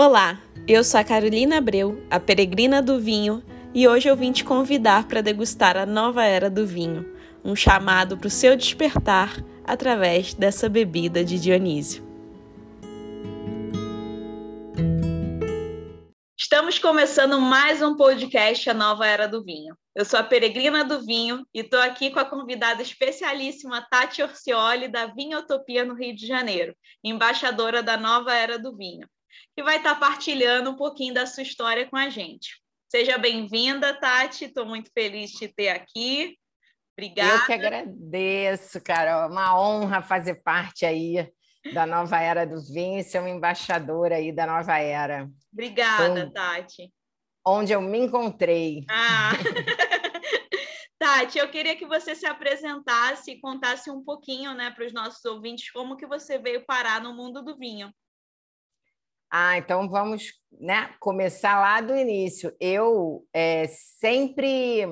Olá, eu sou a Carolina Abreu, a peregrina do vinho, e hoje eu vim te convidar para degustar a nova era do vinho, um chamado para o seu despertar através dessa bebida de Dionísio. Estamos começando mais um podcast A Nova Era do Vinho. Eu sou a Peregrina do Vinho e estou aqui com a convidada especialíssima Tati Orcioli, da Vinhotopia no Rio de Janeiro, embaixadora da Nova Era do Vinho, que vai estar partilhando um pouquinho da sua história com a gente. Seja bem-vinda, Tati. Estou muito feliz de te ter aqui. Obrigada. Eu que agradeço, Carol. Uma honra fazer parte aí da nova era do vinho e ser uma embaixadora aí da nova era. Obrigada, então, Tati. Onde eu me encontrei. Ah. Tati, eu queria que você se apresentasse e contasse um pouquinho, né, para os nossos ouvintes como que você veio parar no mundo do vinho. Ah, então vamos né, começar lá do início. Eu é, sempre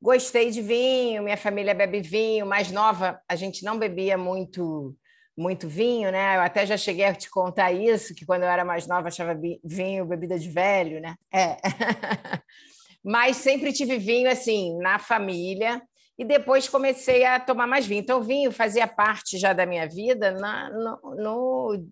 gostei de vinho, minha família bebe vinho, mais nova, a gente não bebia muito muito vinho, né? Eu até já cheguei a te contar isso, que quando eu era mais nova achava vinho bebida de velho, né? É. Mas sempre tive vinho assim na família e depois comecei a tomar mais vinho. Então, o vinho fazia parte já da minha vida na, no, no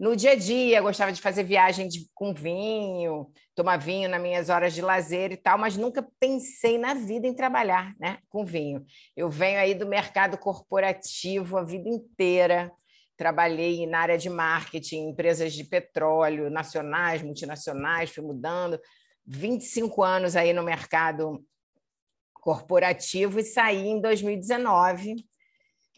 no dia a dia, gostava de fazer viagem de, com vinho, tomar vinho nas minhas horas de lazer e tal, mas nunca pensei na vida em trabalhar né, com vinho. Eu venho aí do mercado corporativo a vida inteira, trabalhei na área de marketing, empresas de petróleo, nacionais, multinacionais, fui mudando, 25 anos aí no mercado corporativo e saí em 2019.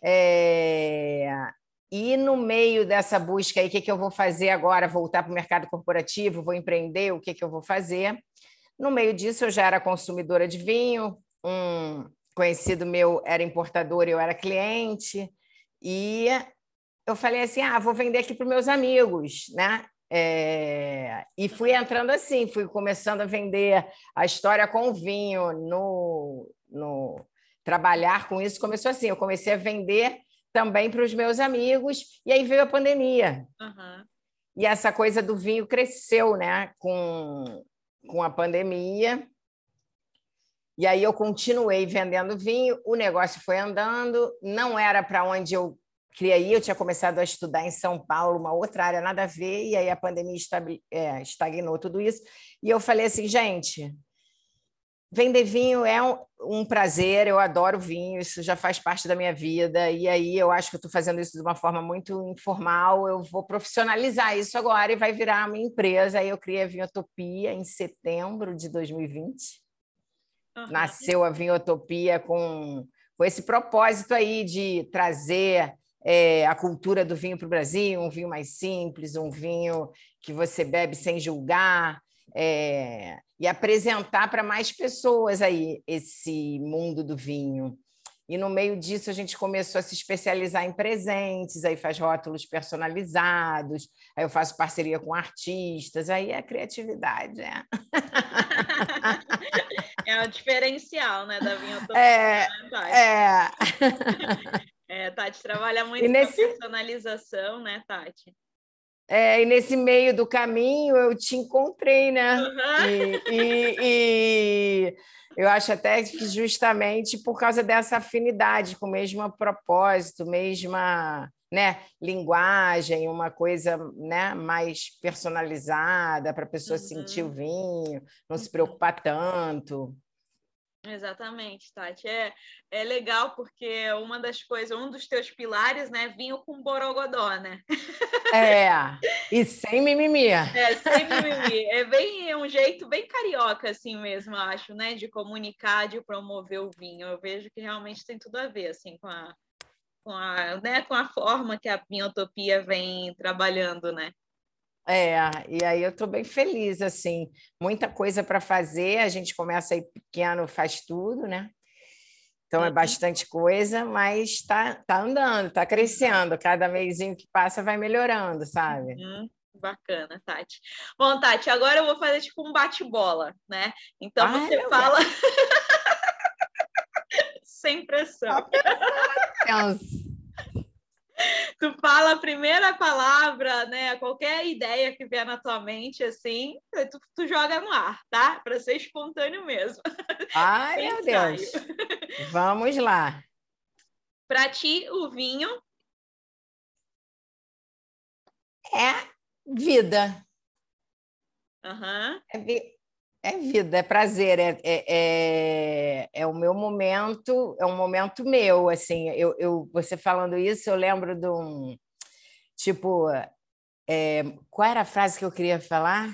É... E no meio dessa busca aí, o que, que eu vou fazer agora? Voltar para o mercado corporativo, vou empreender, o que, que eu vou fazer? No meio disso, eu já era consumidora de vinho, um conhecido meu era importador, eu era cliente, e eu falei assim: ah, vou vender aqui para meus amigos, né? É... e fui entrando assim, fui começando a vender a história com o vinho, no, no trabalhar com isso começou assim. Eu comecei a vender também para os meus amigos, e aí veio a pandemia. Uhum. E essa coisa do vinho cresceu né, com, com a pandemia. E aí eu continuei vendendo vinho, o negócio foi andando, não era para onde eu queria ir, eu tinha começado a estudar em São Paulo, uma outra área nada a ver, e aí a pandemia é, estagnou tudo isso. E eu falei assim, gente, Vender vinho é um, um, prazer, eu adoro vinho, isso já faz parte da minha vida. E aí eu acho que eu estou fazendo isso de uma forma muito informal. Eu vou profissionalizar isso agora e vai virar uma empresa. Aí eu criei a Vinhotopia em setembro de 2020. Uhum. Nasceu a Vinhotopia com, com esse propósito aí de trazer é, a cultura do vinho para o Brasil, um vinho mais simples, um vinho que você bebe sem julgar é, e apresentar para mais pessoas aí esse mundo do vinho. E no meio disso a gente começou a se especializar em presentes, aí faz rótulos personalizados, aí eu faço parceria com artistas, aí é criatividade, é. É o diferencial, né, da vinho É, é. é. Tati trabalha muito e nesse... personalização, né, Tati? É, e nesse meio do caminho eu te encontrei, né? Uhum. E, e, e, eu acho até que justamente por causa dessa afinidade com o mesmo propósito, mesma né, linguagem, uma coisa né, mais personalizada para a pessoa uhum. sentir o vinho, não se preocupar tanto. Exatamente, Tati. É, é legal porque uma das coisas, um dos teus pilares, né, vinho com borogodó, né? É, e sem mimimi. É, sem mimimi. É bem é um jeito bem carioca, assim mesmo, acho, né, de comunicar, de promover o vinho. Eu vejo que realmente tem tudo a ver, assim, com a, com a, né, com a forma que a Vinhotopia vem trabalhando, né? É, e aí eu estou bem feliz, assim, muita coisa para fazer, a gente começa aí pequeno, faz tudo, né? Então é uhum. bastante coisa, mas está tá andando, está crescendo, cada mêsinho que passa vai melhorando, sabe? Uhum. Bacana, Tati. Bom, Tati, agora eu vou fazer tipo um bate-bola, né? Então você fala sem pressão. Tu fala a primeira palavra, né? Qualquer ideia que vier na tua mente, assim, tu, tu joga no ar, tá? Para ser espontâneo mesmo. Ai, meu Deus. Vamos lá. Para ti, o vinho é vida. Uhum. É, vi é, vida, é prazer, é, é, é, é, o meu momento, é um momento meu, assim, eu, eu você falando isso, eu lembro de um, tipo, é, qual era a frase que eu queria falar?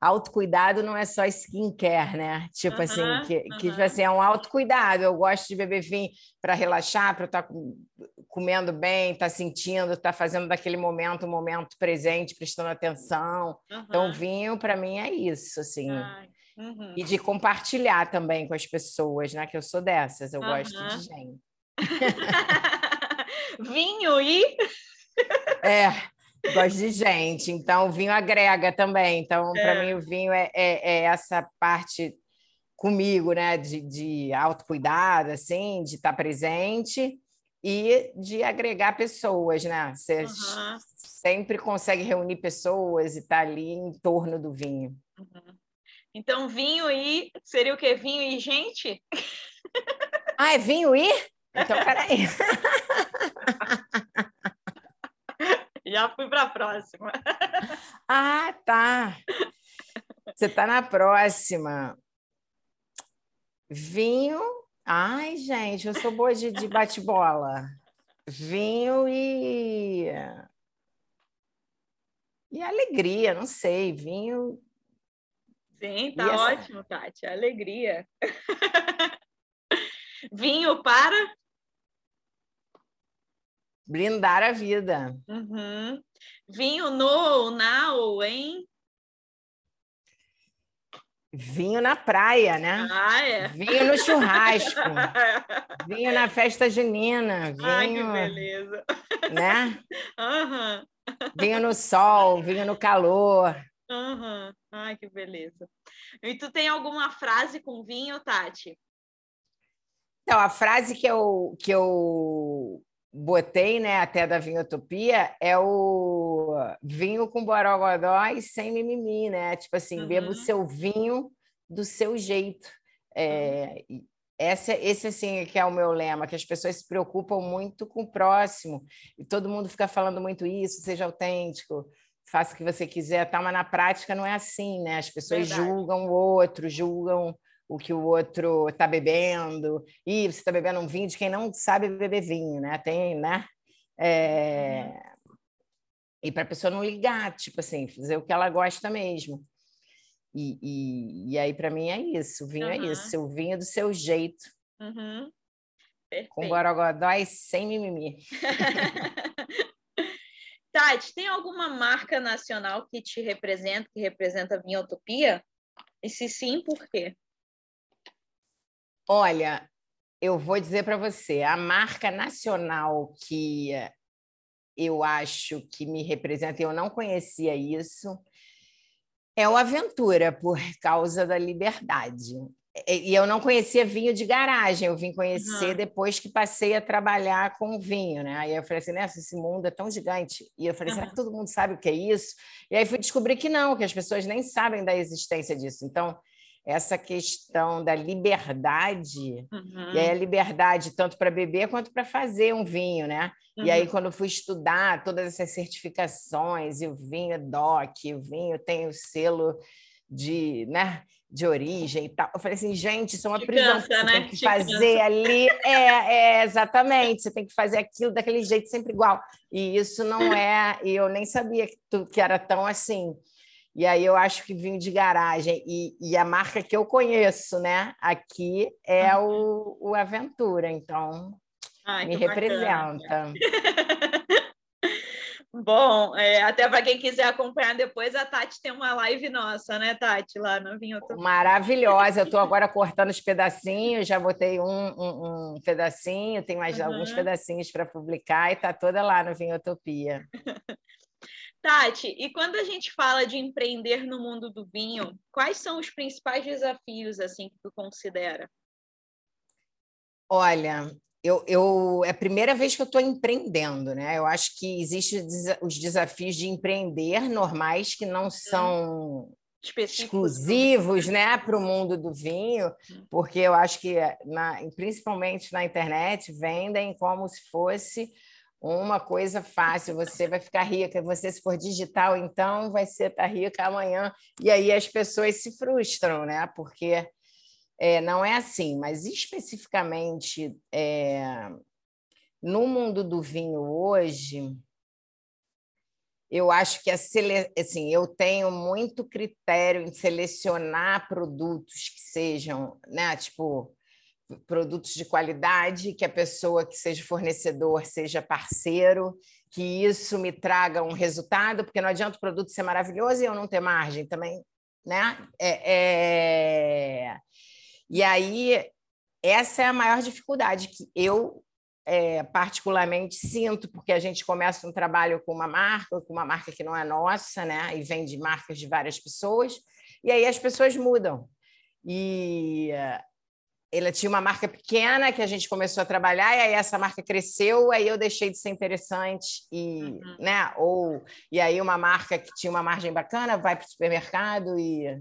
Autocuidado não é só skincare, né? Tipo assim, que, que tipo assim, é um autocuidado. Eu gosto de beber vinho para relaxar, para estar tá comendo bem, estar tá sentindo, estar tá fazendo daquele momento um momento presente, prestando atenção. Então, vinho para mim é isso, assim. Uhum. E de compartilhar também com as pessoas, né? Que eu sou dessas, eu gosto de gente. vinho e é, Gosto de gente, então o vinho agrega também. Então, é. para mim, o vinho é, é, é, essa parte comigo, né? De, de autocuidado, assim, de estar presente e de agregar pessoas, né? Você uhum. sempre consegue reunir pessoas e estar ali em torno do vinho. Uhum. Então, vinho e seria o quê? Vinho e gente? Ah, é vinho e? Então, peraí. Já fui para a próxima. Ah, tá. Você está na próxima. Vinho. Ai, gente, eu sou boa de, de bate-bola. Vinho e. E alegria, não sei. Vinho. Sim, tá essa... ótimo, Tati. Alegria. Vinho para Blindar a vida. Uhum. Vinho no, na ou em? Vinho na praia, né? Ah, é. Vinho no churrasco. vinho na festa junina. Vinho, Ai, que beleza. Né? Uhum. Vinho no sol, vinho no calor. Uhum. Ai, que beleza. E tu tem alguma frase com vinho, Tati? Então, a frase que eu, que eu botei, né, até da Vinhotopia, é o vinho com borogodó e sem mimimi, né? Tipo assim, uhum. beba o seu vinho do seu jeito. É, uhum. esse, esse, assim, que é o meu lema, que as pessoas se preocupam muito com o próximo, e todo mundo fica falando muito isso, seja autêntico, faça o que você quiser, tá? mas na prática não é assim, né? As pessoas Verdade. julgam o outro, julgam o que o outro está bebendo, e você está bebendo um vinho de quem não sabe beber vinho, né? Tem, né? É... Uhum. E para a pessoa não ligar, tipo assim, fazer o que ela gosta mesmo. E, e, e aí, para mim, é isso. O vinho uhum. é isso. O vinho do seu jeito. Uhum. Com borogodó e sem mimimi. Tati, tem alguma marca nacional que te representa, que representa a Vinha Utopia? E se sim, por quê? Olha, eu vou dizer para você, a marca nacional que eu acho que me representa, eu não conhecia isso, é o Aventura, por causa da liberdade. E eu não conhecia vinho de garagem, eu vim conhecer uhum. depois que passei a trabalhar com vinho, né? Aí eu falei assim, nessa, esse mundo é tão gigante. E eu falei, uhum. será que todo mundo sabe o que é isso? E aí fui descobrir que não, que as pessoas nem sabem da existência disso. Então, essa questão da liberdade, uhum. e aí a liberdade tanto para beber quanto para fazer um vinho, né? Uhum. E aí, uhum. quando eu fui estudar todas essas certificações, e o vinho é DOC, o vinho tem o selo de, né, de origem e tal, eu falei assim, gente, isso é uma prisão, você né? tem que fazer ali, é, é, exatamente, você tem que fazer aquilo daquele jeito sempre igual, e isso não é, e eu nem sabia que, tu, que era tão assim, e aí eu acho que vinho de garagem e, e a marca que eu conheço, né, aqui é uhum. o, o Aventura, então Ai, me representa. Bom, é, até para quem quiser acompanhar depois, a Tati tem uma live nossa, né, Tati, lá no Vinho Utopia. Maravilhosa, eu estou agora cortando os pedacinhos, já botei um, um, um pedacinho, tem mais uhum. alguns pedacinhos para publicar e está toda lá no Vinho Utopia. Tati, e quando a gente fala de empreender no mundo do vinho, quais são os principais desafios assim que tu considera? Olha, eu, eu, é a primeira vez que eu estou empreendendo, né? Eu acho que existem os desafios de empreender normais que não são exclusivos né, para o mundo do vinho, hum. porque eu acho que, na, principalmente na internet, vendem como se fosse uma coisa fácil, você vai ficar rica, você se for digital, então vai ser tá rica amanhã, e aí as pessoas se frustram, né? Porque é, não é assim, mas especificamente é, no mundo do vinho hoje, eu acho que a sele... assim, eu tenho muito critério em selecionar produtos que sejam, né, tipo, produtos de qualidade, que a pessoa que seja fornecedor seja parceiro, que isso me traga um resultado, porque não adianta o produto ser maravilhoso e eu não ter margem também, né? É, é... E aí, essa é a maior dificuldade que eu é, particularmente sinto, porque a gente começa um trabalho com uma marca, com uma marca que não é nossa, né? E vem de marcas de várias pessoas, e aí as pessoas mudam. E ela tinha uma marca pequena que a gente começou a trabalhar e aí essa marca cresceu, aí eu deixei de ser interessante e, uhum. né? Ou e aí uma marca que tinha uma margem bacana vai para o supermercado e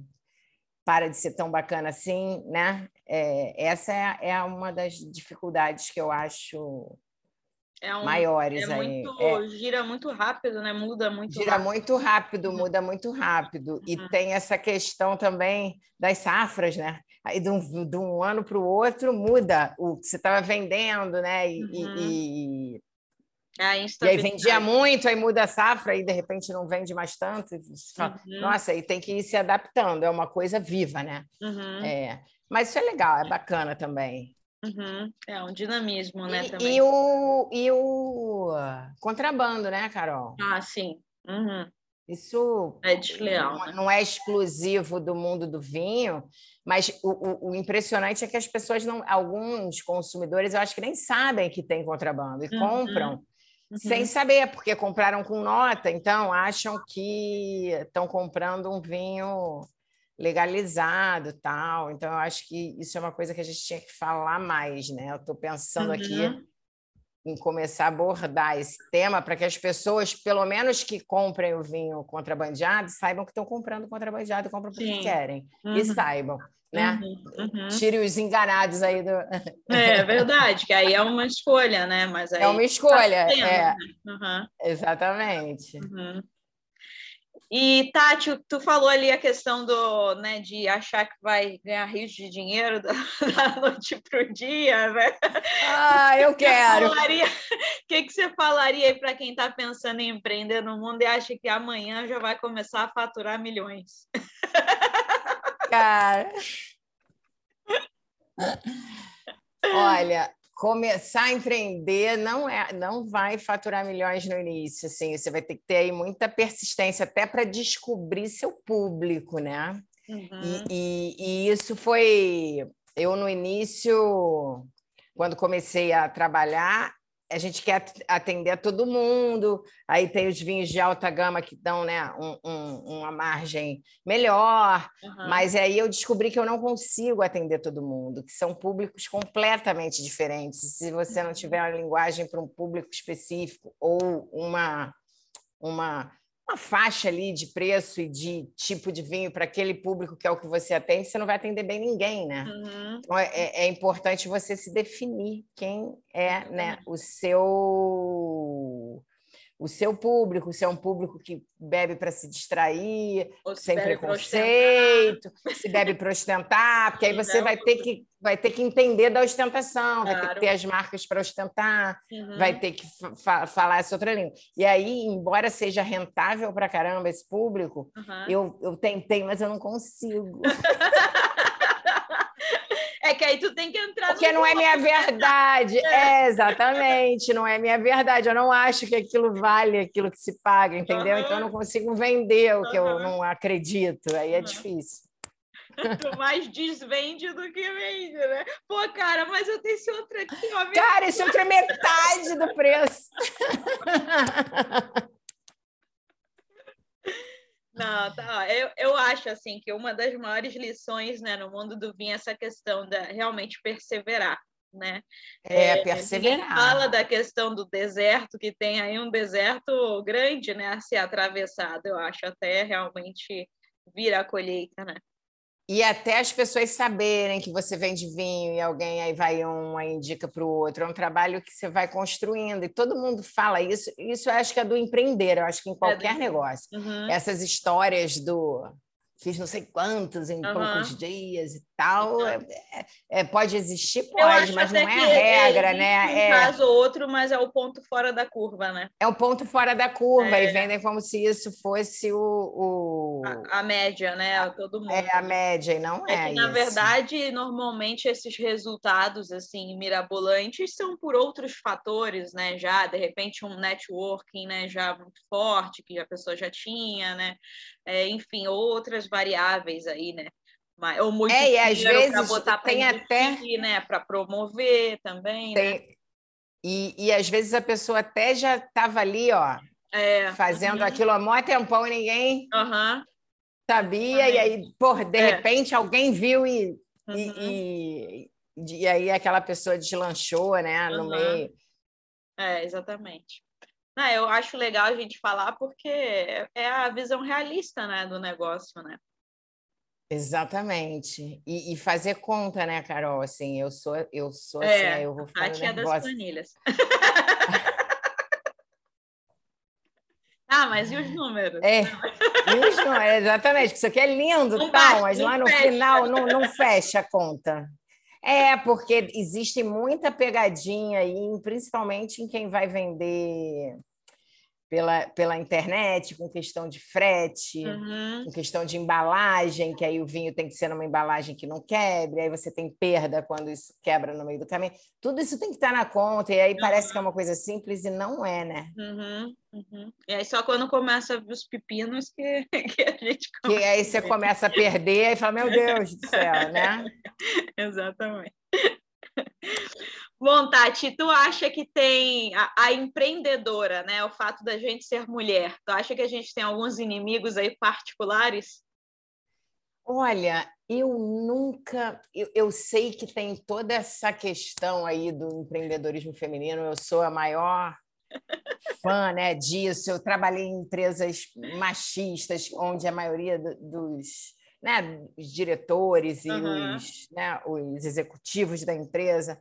para de ser tão bacana assim, né? É, essa é, é uma das dificuldades que eu acho é um, maiores é aí. Muito, é, gira muito rápido, né? Muda muito gira rápido. muito rápido, muda muito rápido. Uhum. E tem essa questão também das safras, né? Aí de um, de um ano para o outro muda o que você estava vendendo, né? E, uhum. e, e aí vendia muito, aí muda a safra, e de repente não vende mais tanto. Fala, uhum. Nossa, aí tem que ir se adaptando, é uma coisa viva, né? Uhum. É, mas isso é legal, é bacana também. Uhum. É um dinamismo, né? E, também. E, o, e o contrabando, né, Carol? Ah, sim. Uhum. Isso é desleal, não, né? não, é exclusivo do mundo do vinho, mas o, o, o, impressionante é que as pessoas não, alguns consumidores, eu acho que nem sabem que tem contrabando e uhum. compram uhum. sem saber, porque compraram com nota, então acham que estão comprando um vinho legalizado tal. Então, eu acho que isso é uma coisa que a gente tinha que falar mais, né? Eu estou pensando uhum. aqui em começar a abordar esse tema para que as pessoas, pelo menos que comprem o vinho contrabandeado, saibam que estão comprando contrabandeado e compram porque querem. Uhum. E saibam né? Uhum, uhum. Tire os enganados aí do. É verdade, que aí é uma escolha, né? Mas é uma escolha, tá é. Uhum. Exatamente. E, Tati, tu falou ali a questão do, né, de achar que vai ganhar rios de dinheiro da, da noite para o dia, né? Ah, eu quero! O que, que você falaria aí para quem está pensando em empreender no mundo e acha que amanhã já vai começar a faturar milhões? Cara. Olha, começar a empreender não é, não vai faturar milhões no início, assim, você vai ter que ter aí muita persistência até para descobrir seu público, né? Uhum. E, e, e, isso foi eu no início, quando comecei a trabalhar, a gente quer atender a todo mundo, aí tem os vinhos de alta gama que dão né, um, um, uma margem melhor, uhum. mas aí eu descobri que eu não consigo atender todo mundo, que são públicos completamente diferentes. Se você não tiver uma linguagem para um público específico ou uma, uma uma faixa ali de preço e de tipo de vinho para aquele público que é o que você atende, você não vai atender bem ninguém, né? Uhum. Então é, é, é importante você se definir quem é né, o seu o seu público, se é um público que bebe para se distrair, se sem preconceito, se bebe para ostentar, porque aí você vai ter que vai ter que entender da ostentação, claro. vai ter que ter as marcas para ostentar, uhum. vai ter que fa falar essa outra língua. E aí, embora seja rentável para caramba esse público, uhum. eu, eu tentei, mas eu não consigo. É que aí tu tem que entrar. Porque não é minha verdade. É. é. exatamente, não é minha verdade. Eu não acho que aquilo vale aquilo que se paga, entendeu? Uhum. Então eu não consigo vender o que uhum. eu não acredito. Aí é uhum. difícil. Tu mais desvende do que vende, né? Pô, cara, mas eu tenho esse outro aqui, ó. Cara, esse outro é metade do preço. Não, tá. Eu, eu acho assim que uma das maiores lições né, no mundo do vinho é essa questão da realmente perseverar. né? É, é perseverar. Fala da questão do deserto, que tem aí um deserto grande, né, a ser atravessado. Eu acho até realmente vir a colheita, né? E até as pessoas saberem que você vende vinho e alguém aí vai um, aí indica para o outro. É um trabalho que você vai construindo e todo mundo fala isso. Isso eu acho que é do empreender, eu acho que em qualquer é do... negócio. Uhum. Essas histórias do fiz não sei quantos em uhum. poucos dias e tal. É, é, pode existir, pode, mas não é a regra, né? Um é... caso ou outro, mas é o ponto fora da curva, né? É o ponto fora da curva, é. e vendem como se isso fosse o. o... A, a, média, né? Todo mundo. É a média, e não é. é que, na verdade, normalmente esses resultados assim mirabolantes são por outros fatores, né? Já, de repente, um networking né, já muito forte, que a pessoa já tinha, né? É, enfim, outras variáveis aí, né? Ou muito é, e às vezes botar tem até né? Para promover também. Né? Tem... Né? E, e às vezes a pessoa até já estava ali, ó, é, fazendo uhum. aquilo há mó tempão e ninguém uhum. sabia, uhum. e aí, por de é. repente, alguém viu e, e, uhum. e, e, aí aquela pessoa deslanchou, né, no meio. É, exatamente. Ah, eu acho legal a gente falar porque é a visão realista né, do negócio, né? Exatamente. E, e, fazer conta, né, Carol? Assim, eu sou, eu sou assim, é, eu vou falar. A tia das planilhas. ah, mas e os números? É, e os números, exatamente, isso aqui é lindo, não tal, mas lá no fecha. final não, não fecha a conta. É, porque existe muita pegadinha aí, principalmente em quem vai vender pela, pela internet, com questão de frete, uhum. com questão de embalagem, que aí o vinho tem que ser numa embalagem que não quebre, aí você tem perda quando isso quebra no meio do caminho. Tudo isso tem que estar na conta, e aí uhum. parece que é uma coisa simples e não é, né? Uhum. Uhum. E aí só quando começa os pepinos que, que a gente começa. Que aí você começa a perder e fala, meu Deus do céu, né? Exatamente. Bom, Tati, tu acha que tem a, a, empreendedora, né? O fato da gente ser mulher, tu acha que a gente tem alguns inimigos aí particulares? Olha, eu nunca. Eu, eu sei que tem toda essa questão aí do empreendedorismo feminino, eu sou a maior fã né, disso. Eu trabalhei em empresas machistas, onde a maioria dos né, os diretores e uhum. os, né, os executivos da empresa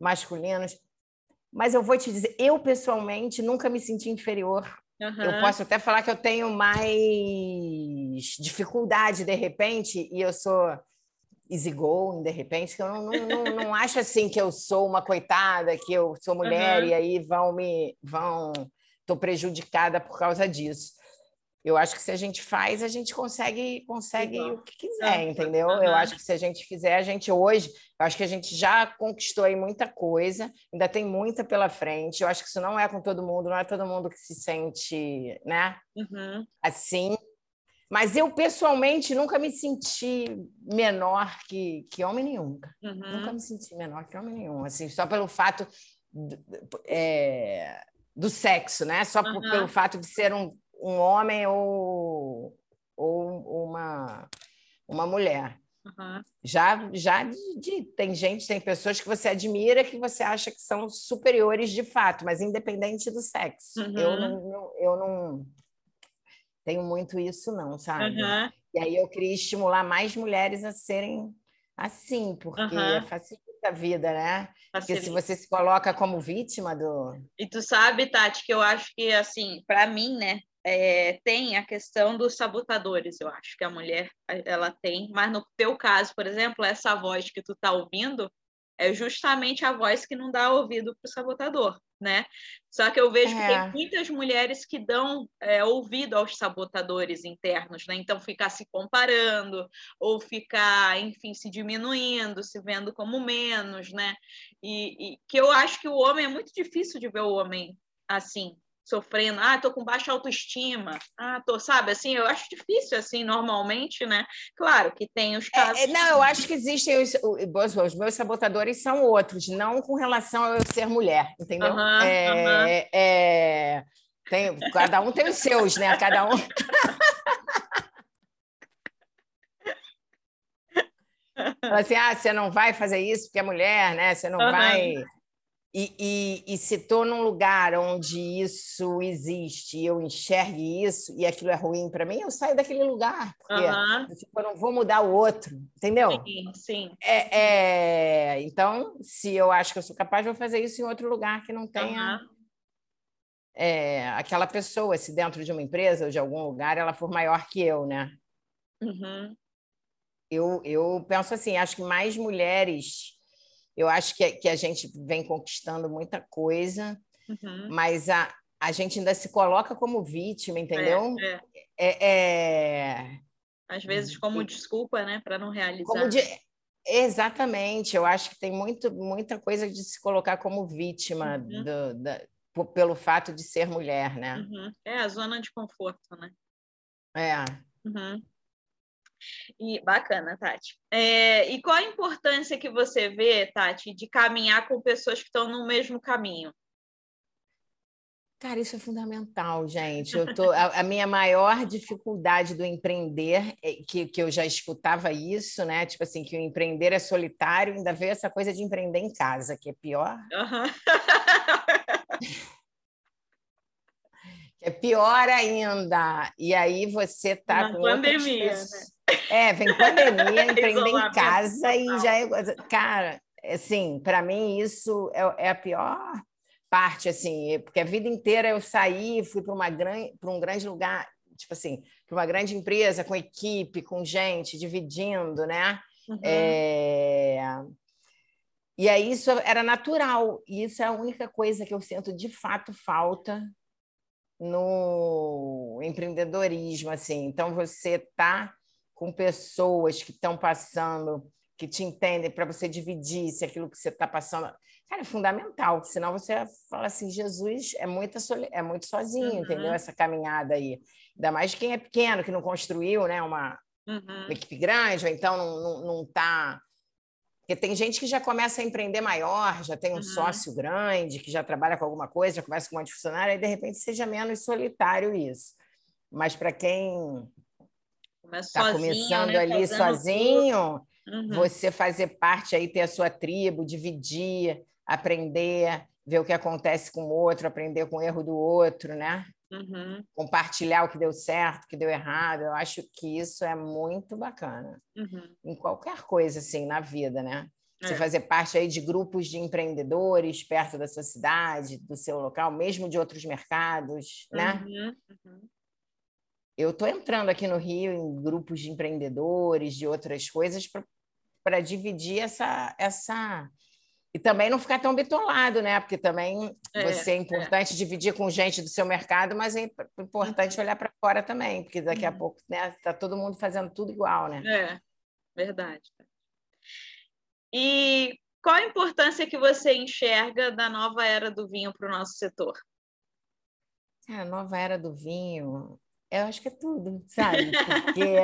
masculinos. Mas eu vou te dizer, eu pessoalmente nunca me senti inferior. Uhum. Eu posso até falar que eu tenho mais dificuldade de repente, e eu sou easygoing de repente, que eu não, não, não, não acho assim que eu sou uma coitada, que eu sou mulher uhum. e aí vão me vão tô prejudicada por causa disso eu acho que se a gente faz, a gente consegue consegue o que quiser, entendeu? Uhum. Eu acho que se a gente fizer, a gente hoje, eu acho que a gente já conquistou aí muita coisa, ainda tem muita pela frente. Eu acho que isso não é com todo mundo, não é todo mundo que se sente, né? Uhum. Assim. Mas eu, pessoalmente, nunca me senti menor que, que homem nenhum. Uhum. Nunca me senti menor que homem nenhum. Assim, só pelo fato é, do sexo, né? Só por, pelo fato de ser um um homem ou, ou uma, uma mulher. Uhum. Já, já de, de, tem gente, tem pessoas que você admira que você acha que são superiores de fato, mas independente do sexo. Uhum. Eu, não, eu não tenho muito isso, não, sabe? Uhum. E aí eu queria estimular mais mulheres a serem assim, porque facilita a vida, né? Facilita. Porque se você se coloca como vítima do. E tu sabe, Tati, que eu acho que, assim, para mim, né? É, tem a questão dos sabotadores, eu acho que a mulher ela tem, mas no teu caso, por exemplo, essa voz que tu tá ouvindo é justamente a voz que não dá ouvido para o sabotador, né? Só que eu vejo é. que tem é. muitas mulheres que dão é, ouvido aos sabotadores internos, né? Então ficar se comparando ou ficar, enfim, se diminuindo, se vendo como menos, né? E, e que eu acho que o homem é muito difícil de ver o homem assim, sofrendo, ah, tô com baixa autoestima, ah, tô, sabe, assim, eu acho difícil, assim, normalmente, né? Claro que tem os casos... É, não, eu acho que existem os, os, meus sabotadores são outros, não com relação a eu ser mulher, entendeu? Uhum, é, uhum. É, tem, cada um tem os seus, né? Cada um... Assim, ah, você não vai fazer isso porque é mulher, né? Você não uhum. vai e, e, e, se estou num lugar onde isso existe, eu enxergue isso e aquilo é ruim para mim, eu saio daquele lugar, porque uhum. eu não vou mudar o outro, entendeu? Sim, sim. É, é, então, se eu acho que eu sou capaz, vou fazer isso em outro lugar que não tenha uhum. é, aquela pessoa, se dentro de uma empresa ou de algum lugar ela for maior que eu, né? Uhum. Eu, eu penso assim, acho que mais mulheres eu acho que, que a gente vem conquistando muita coisa, uhum. mas a, a gente ainda se coloca como vítima, entendeu? É, é. é, é... Às vezes como desculpa, né, para não realizar. De... Exatamente, eu acho que tem muito, muita coisa de se colocar como vítima uhum. do, da, pelo fato de ser mulher, né? Uhum. É a zona de conforto, né? É. Uhum. E bacana, Tati. É, e qual a importância que você vê, Tati, de caminhar com pessoas que estão no mesmo caminho? Cara, isso é fundamental, gente. Eu tô, a, a, minha maior dificuldade do empreender, é que, que eu já escutava isso, né? Tipo assim, que o empreender é solitário, ainda veio essa coisa de empreender em casa, que é pior. Uhum. é pior ainda. E aí você tá Na com pandemia, né? É, vem pandemia, empreender em casa e já é. Cara, assim, para mim isso é, é, a pior parte, assim, porque a vida inteira eu saí, fui para uma grande, para um grande lugar, tipo assim, para uma grande empresa com equipe, com gente, dividindo, né? Uhum. É... E aí isso era natural, e isso é a única coisa que eu sinto de fato falta no empreendedorismo, assim. Então você tá com pessoas que estão passando, que te entendem, para você dividir se aquilo que você está passando. Cara, é fundamental, senão você fala assim: Jesus é muito, é muito sozinho, uhum. entendeu? Essa caminhada aí. Ainda mais quem é pequeno, que não construiu né, uma, uhum. uma equipe grande, ou então não está. Não, não tá... Porque tem gente que já começa a empreender maior, já tem um uhum. sócio grande, que já trabalha com alguma coisa, já começa com uma funcionária, e de repente seja menos solitário isso. Mas para quem está começando né? ali Fazendo sozinho, uhum. você fazer parte aí, ter a sua tribo, dividir, aprender, ver o que acontece com o outro, aprender com o erro do outro, né? Uhum. Compartilhar o que deu certo, o que deu errado. Eu acho que isso é muito bacana. Uhum. Em qualquer coisa, assim, na vida, né? Você é. fazer parte aí de grupos de empreendedores perto da sua cidade, do seu local, mesmo de outros mercados, né? Uhum. uhum. Eu estou entrando aqui no Rio em grupos de empreendedores, de outras coisas, para dividir essa, essa. E também não ficar tão bitolado, né? Porque também é, você é, é importante é. dividir com gente do seu mercado, mas é importante uhum. olhar para fora também, porque daqui a uhum. pouco está né, tá todo mundo fazendo tudo igual, né? É, verdade. E qual a importância que você enxerga da nova era do vinho para o nosso setor? A nova era do vinho eu acho que é tudo, sabe? Porque,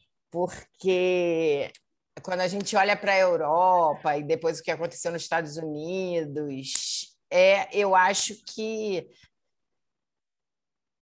porque quando a gente olha para a Europa e depois o que aconteceu nos Estados Unidos, é, eu acho que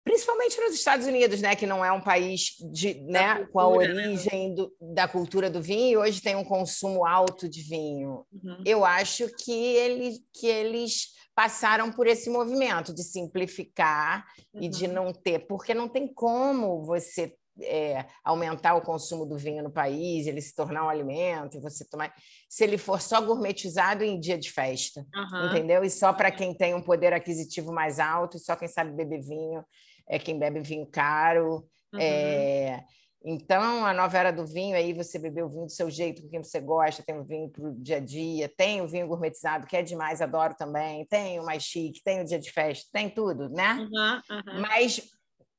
principalmente nos Estados Unidos, né, que não é um país de, né, cultura, com a né? origem do, da cultura do vinho, e hoje tem um consumo alto de vinho. Uhum. Eu acho que, ele, que eles passaram por esse movimento de simplificar uhum. e de uhum. não ter, porque não tem como você é, aumentar o consumo do vinho no país, ele se tornar um alimento e você tomar, se ele for só gourmetizado em dia de festa, uhum. entendeu? E só para quem tem um poder aquisitivo mais alto, e só quem sabe beber vinho é quem bebe vinho caro. Uhum. É, então, a nova era do vinho, aí você bebeu o vinho do seu jeito, com quem você gosta, tem o vinho para o dia a dia, tem o vinho gourmetizado, que é demais, adoro também, tem o mais chique, tem o dia de festa, tem tudo, né? Uhum, uhum. Mas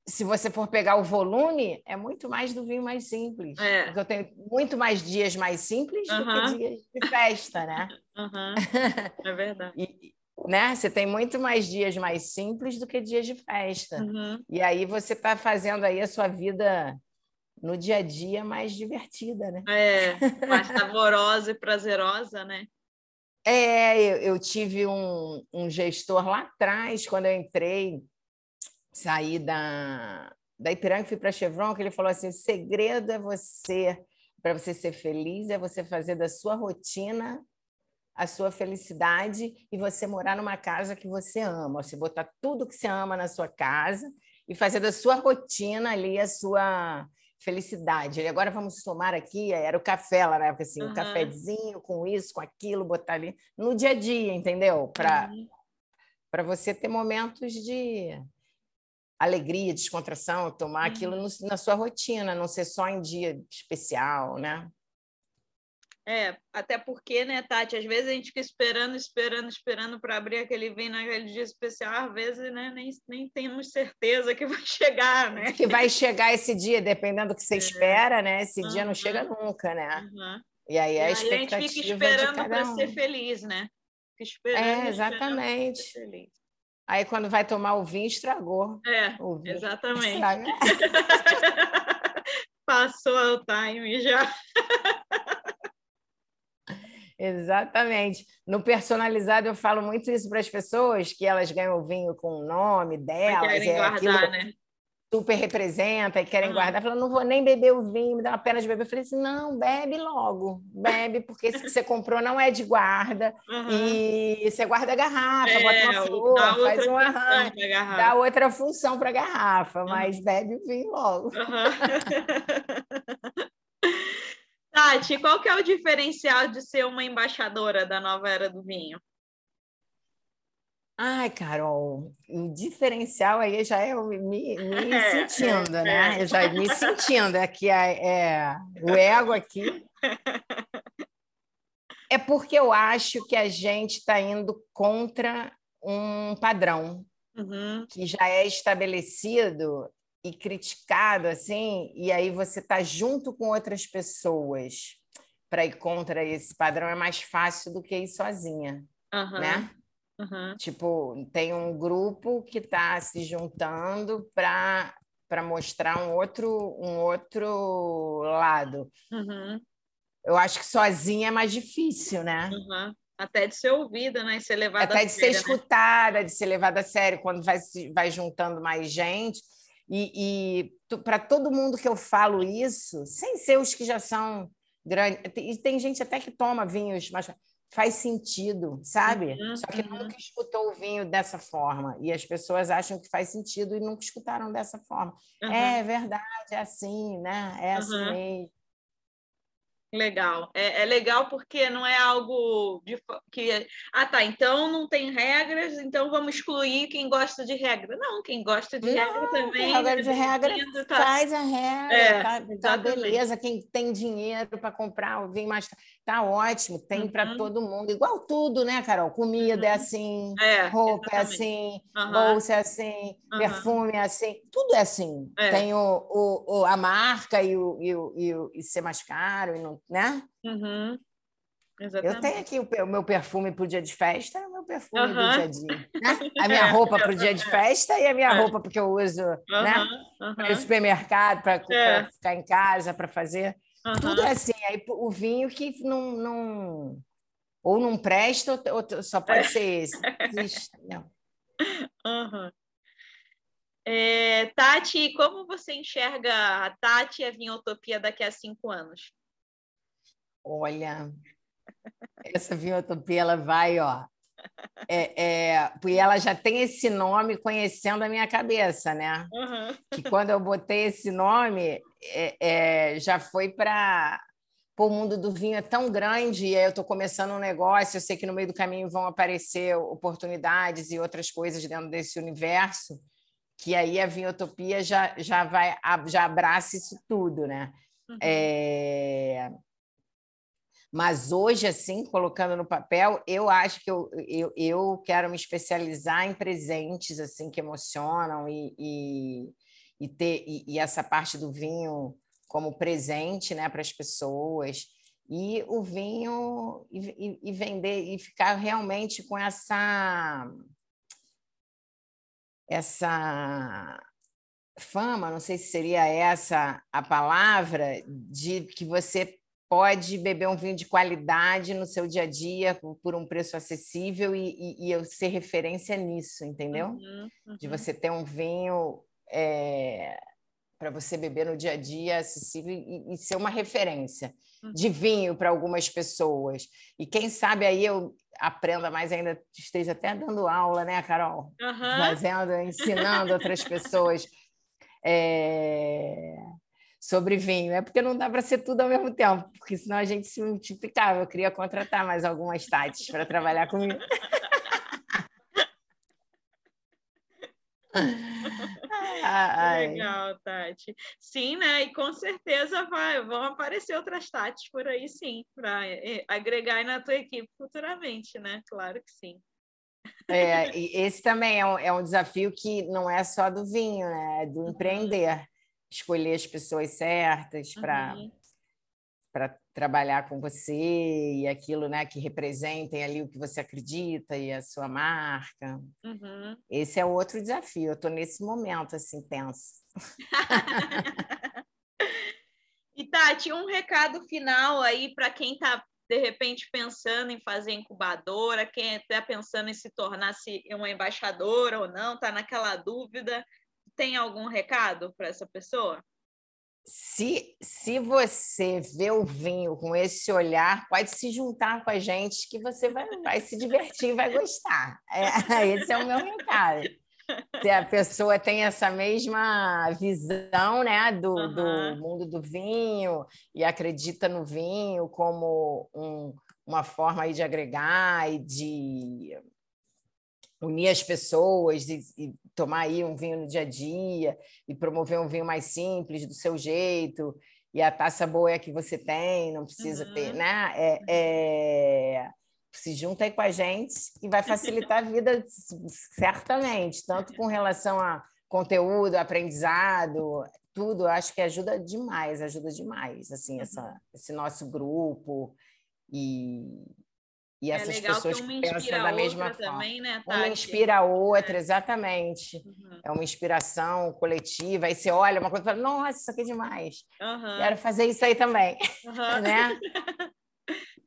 se você for pegar o volume, é muito mais do vinho mais simples. É. Eu tenho muito mais dias mais simples uhum. do que dias de festa, né? É verdade. e, né? Você tem muito mais dias mais simples do que dias de festa. Uhum. E aí você está fazendo aí a sua vida no dia a dia mais divertida, né? É, mais saborosa e prazerosa, né? É, eu, eu tive um, um, gestor lá atrás, quando eu entrei, saí da, da Ipiranga e fui para a Chevron, que ele falou assim, o segredo é você para você ser feliz é você fazer da sua rotina a sua felicidade e você morar numa casa que você ama. Você botar tudo que você ama na sua casa e fazer da sua rotina ali a sua felicidade. E agora vamos tomar aqui, era o café lá na época, assim, uhum. um cafezinho com isso, com aquilo, botar ali no dia a dia, entendeu? Para uhum. Para você ter momentos de alegria, descontração, tomar uhum. aquilo no, na sua rotina, não ser só em dia especial, né? É, até porque, né, Tati, às vezes a gente fica esperando, esperando, esperando para abrir aquele vinho naquele dia especial, às vezes, né, nem, nem temos certeza que vai chegar, né? Que vai chegar esse dia, dependendo do que você é. espera, né? Esse uhum. dia não chega nunca, né? Uhum. E aí a e expectativa a gente fica esperando para um. ser feliz, né? Fica esperando. É, exatamente. Esperando aí quando vai tomar o vinho, estragou. É, exatamente. Passou o time já. Exatamente. No personalizado, eu falo muito isso para as pessoas, que elas ganham o vinho com o nome delas. Querem é guardar, né? Super representa e querem uhum. guardar. Falando, não vou nem beber o vinho, me dá uma pena de beber. Eu falei assim: não, bebe logo, bebe, porque esse que você comprou não é de guarda. Uhum. E você guarda a garrafa, é, bota uma flor, faz um arranjo, dá outra função para a garrafa, uhum. mas bebe o vinho logo. Tati, qual que é o diferencial de ser uma embaixadora da nova era do vinho? Ai, Carol, o diferencial aí já é me, me é, sentindo, é, né? É. Eu já me sentindo aqui, é, é, o ego aqui. É porque eu acho que a gente está indo contra um padrão uhum. que já é estabelecido e criticado assim, e aí você está junto com outras pessoas para ir contra esse padrão é mais fácil do que ir sozinha, uhum. né? Uhum. Tipo, tem um grupo que está se juntando para para mostrar um outro um outro lado. Uhum. Eu acho que sozinha é mais difícil, né? Uhum. Até de ser ouvida, né? E ser levada Até de sério, ser né? escutada, de ser levada a sério, quando vai, vai juntando mais gente. E, e para todo mundo que eu falo isso, sem ser os que já são grandes, e tem gente até que toma vinhos, mas faz sentido, sabe? Uhum, Só que uhum. nunca escutou o vinho dessa forma. E as pessoas acham que faz sentido e nunca escutaram dessa forma. Uhum. É verdade, é assim, né? É assim mesmo. Legal. É, é, legal porque não é algo de, que. Ah, tá. Então não tem regras, então vamos excluir quem gosta de regra. Não, quem gosta de não, regra também. Regra de regra tá... faz a regra. É, tá, tá, beleza. Quem tem dinheiro para comprar o vinho mais. Tá ótimo, tem uhum. para todo mundo. Igual tudo, né, Carol? Comida é uhum. é assim, é, roupa exatamente. é assim, uhum. bolsa é assim, perfume é assim, tudo é assim. É. Tem o, o, o, a marca e, o, e, o, e, o, e ser mais caro, e não, né? Uhum. Eu tenho aqui o, meu perfume para o dia de festa e o meu perfume do dia a dia. Né? A minha roupa para o dia de festa e a minha roupa porque eu uso né? para o supermercado, para ficar em casa, para fazer. Uhum. Tudo é assim. Aí o vinho que não, não ou não presta, ou, só pode é. ser esse. Não. Uhum. É, Tati, como você enxerga a Tati e a Vinhotopia daqui a cinco anos? Olha, essa Vinhotopia, ela vai, ó. É, é, porque ela já tem esse nome conhecendo a minha cabeça, né? Uhum. Que quando eu botei esse nome, é, é, já foi para o mundo do vinho é tão grande e aí eu estou começando um negócio, eu sei que no meio do caminho vão aparecer oportunidades e outras coisas dentro desse universo, que aí a Vinhotopia já, já vai já abraça isso tudo, né? Uhum. É... Mas hoje, assim, colocando no papel, eu acho que eu, eu, eu quero me especializar em presentes assim que emocionam e, e e ter e, e essa parte do vinho como presente né, para as pessoas. E o vinho e, e, vender e ficar realmente com essa essa fama, não sei se seria essa a palavra, de que você pode beber um vinho de qualidade no seu dia a dia por um preço acessível e, e, e eu ser referência nisso, entendeu? Uhum, uhum. De você ter um vinho é, para você beber no dia a dia, acessível e, e ser uma referência de vinho para algumas pessoas. E quem sabe aí eu aprenda mais ainda, esteja até dando aula, né, Carol? Uhum. Fazendo, ensinando outras pessoas é... sobre vinho. É porque não dá para ser tudo ao mesmo tempo, porque senão a gente se multiplicava. Eu queria contratar mais algumas Tates para trabalhar comigo. Legal, Tati. Sim, né? E com certeza vai, vão aparecer outras Tates por aí, sim, para eh, agregar na tua equipe futuramente, né? Claro que sim. É, esse também é um, é um desafio que não é só do vinho, né? É do uhum. empreender. Escolher as pessoas certas para uhum para trabalhar com você e aquilo né, que representem ali o que você acredita e a sua marca. Uhum. Esse é outro desafio. Eu estou nesse momento assim tenso. e Tati, um recado final aí para quem está de repente pensando em fazer incubadora, quem está pensando em se tornar -se uma embaixadora ou não, está naquela dúvida. Tem algum recado para essa pessoa? se, se você vê o vinho com esse olhar, pode se juntar com a gente que você vai, vai se divertir vai gostar. É, esse é o meu recado. Se a pessoa tem essa mesma visão né, do, uhum. do mundo do vinho e acredita no vinho como um, uma forma de agregar e de unir as pessoas e, e, tomar aí um vinho no dia a dia e promover um vinho mais simples do seu jeito e a taça boa é a que você tem, não precisa uhum. ter, né? É, é... Se junta aí com a gente e vai facilitar a vida certamente, tanto com relação a conteúdo, aprendizado, tudo. Eu acho que ajuda demais, ajuda demais, assim, uhum. essa, esse nosso grupo e e é essas pessoas que pensam da mesma forma. Também, né, uma inspira a outra, é. exatamente. Uhum. É uma inspiração coletiva. Aí você olha uma coisa e fala, nossa, isso aqui é demais. Uhum. Quero fazer isso aí também. Uhum. né?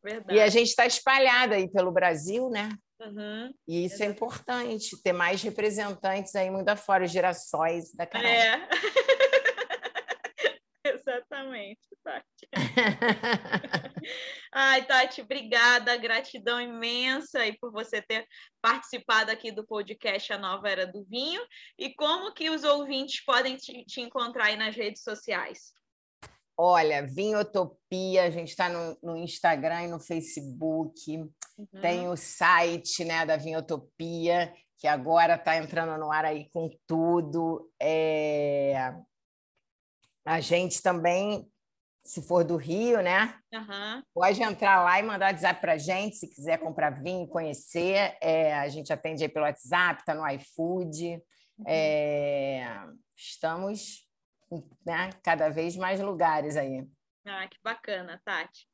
Verdade. E a gente está espalhada aí pelo Brasil, né? Uhum. E isso é Exatamente. é importante, ter mais representantes aí mundo afora, gerações da carreira. É. Exatamente, Tati. Ai, Tati, obrigada, gratidão imensa aí por você ter participado aqui do podcast A Nova Era do Vinho. E como que os ouvintes podem te, te encontrar aí nas redes sociais? Olha, Vinhotopia, a gente está no, no, Instagram e no Facebook. Uhum. Tem o site né, da Vinhotopia, que agora está entrando no ar aí com tudo. É... A gente também se for do Rio, né? Uhum. Pode entrar lá e mandar WhatsApp para a gente, se quiser comprar vinho, conhecer. É, a gente atende aí pelo WhatsApp, está no iFood. Uhum. É, estamos né, cada vez mais lugares aí. Ah, que bacana, Tati.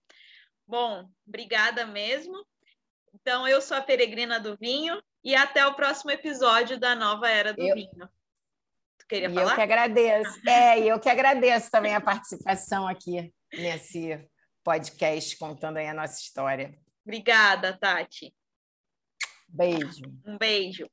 Bom, obrigada mesmo. Então, eu sou a Peregrina do Vinho e até o próximo episódio da Nova Era do eu... Vinho queria e falar? Eu que agradeço. É, e eu que agradeço também a participação aqui nesse podcast contando aí a nossa história. Obrigada, Tati. Beijo. Um beijo.